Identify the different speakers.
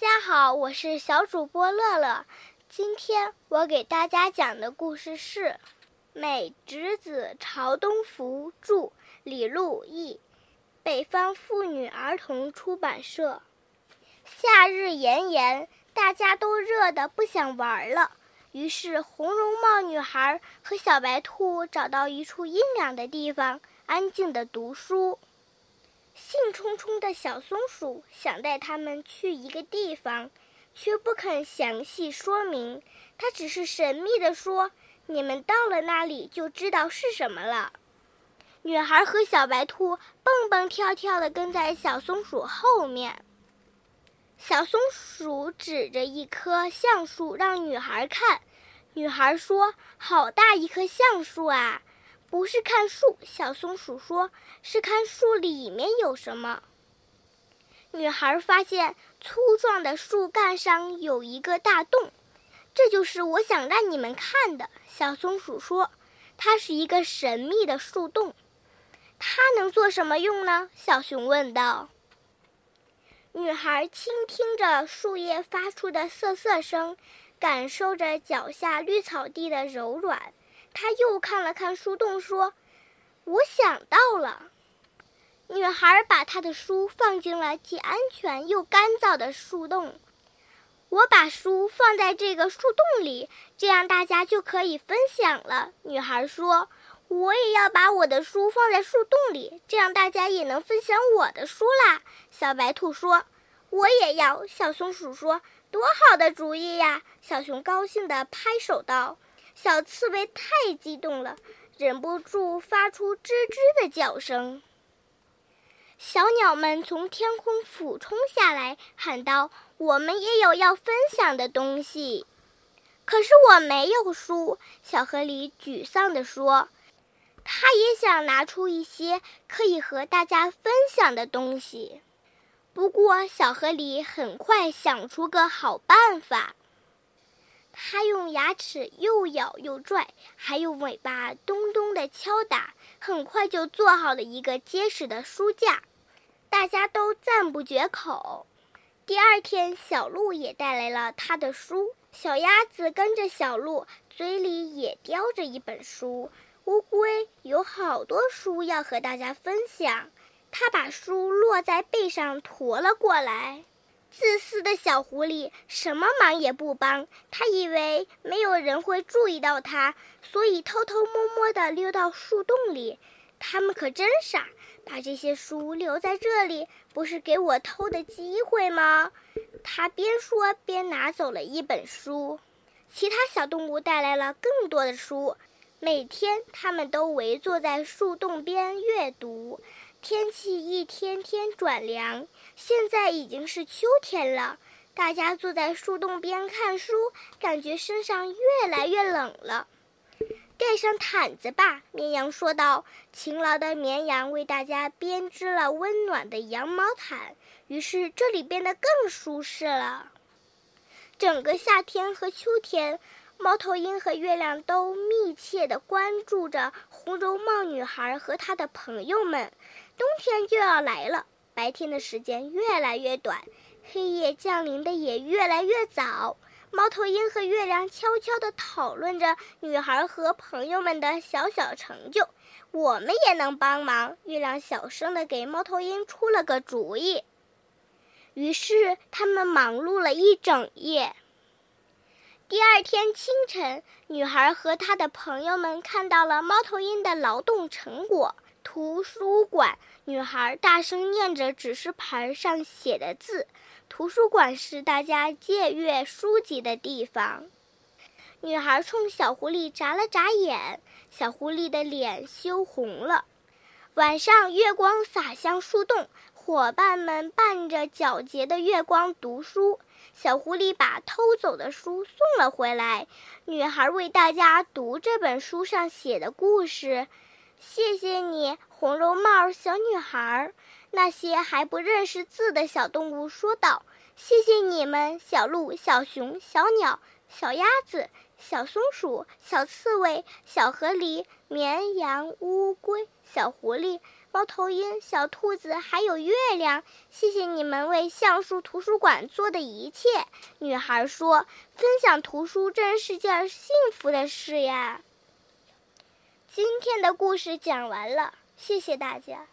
Speaker 1: 大家好，我是小主播乐乐。今天我给大家讲的故事是《美直子朝东福》，著，李路译，北方妇女儿童出版社。夏日炎炎，大家都热得不想玩了。于是，红绒帽女孩和小白兔找到一处阴凉的地方，安静地读书。兴冲冲的小松鼠想带他们去一个地方，却不肯详细说明。它只是神秘地说：“你们到了那里就知道是什么了。”女孩和小白兔蹦蹦跳跳地跟在小松鼠后面。小松鼠指着一棵橡树让女孩看，女孩说：“好大一棵橡树啊！”不是看树，小松鼠说：“是看树里面有什么。”女孩发现粗壮的树干上有一个大洞，这就是我想让你们看的。小松鼠说：“它是一个神秘的树洞，它能做什么用呢？”小熊问道。女孩倾听着树叶发出的瑟瑟声，感受着脚下绿草地的柔软。他又看了看树洞，说：“我想到了。”女孩把她的书放进了既安全又干燥的树洞。我把书放在这个树洞里，这样大家就可以分享了。女孩说：“我也要把我的书放在树洞里，这样大家也能分享我的书啦。”小白兔说：“我也要。”小松鼠说：“多好的主意呀！”小熊高兴地拍手道。小刺猬太激动了，忍不住发出吱吱的叫声。小鸟们从天空俯冲下来，喊道：“我们也有要分享的东西。”可是我没有书，小河狸沮丧地说：“他也想拿出一些可以和大家分享的东西。”不过，小河狸很快想出个好办法。它用牙齿又咬又拽，还用尾巴咚咚地敲打，很快就做好了一个结实的书架，大家都赞不绝口。第二天，小鹿也带来了他的书，小鸭子跟着小鹿，嘴里也叼着一本书。乌龟有好多书要和大家分享，它把书落在背上驮了过来。自私的小狐狸什么忙也不帮，他以为没有人会注意到他，所以偷偷摸摸地溜到树洞里。他们可真傻，把这些书留在这里，不是给我偷的机会吗？他边说边拿走了一本书。其他小动物带来了更多的书，每天他们都围坐在树洞边阅读。天气一天天转凉，现在已经是秋天了。大家坐在树洞边看书，感觉身上越来越冷了。盖上毯子吧，绵羊说道。勤劳的绵羊为大家编织了温暖的羊毛毯，于是这里变得更舒适了。整个夏天和秋天，猫头鹰和月亮都密切地关注着红绒帽女孩和她的朋友们。冬天就要来了，白天的时间越来越短，黑夜降临的也越来越早。猫头鹰和月亮悄悄地讨论着女孩和朋友们的小小成就。我们也能帮忙。月亮小声地给猫头鹰出了个主意。于是他们忙碌了一整夜。第二天清晨，女孩和她的朋友们看到了猫头鹰的劳动成果。图书馆女孩大声念着指示牌上写的字。图书馆是大家借阅书籍的地方。女孩冲小狐狸眨了眨眼，小狐狸的脸羞红了。晚上，月光洒向树洞，伙伴们伴着皎洁的月光读书。小狐狸把偷走的书送了回来。女孩为大家读这本书上写的故事。谢谢你，红绒帽小女孩。那些还不认识字的小动物说道：‘谢谢你们，小鹿、小熊、小鸟、小鸭子、小松鼠、小刺猬、小河狸、绵羊、乌龟、小狐狸、猫头鹰、小兔子还有月亮。’谢谢你们为橡树图书馆做的一切。女孩说：‘分享图书真是件幸福的事呀。’今天的故事讲完了谢谢大家。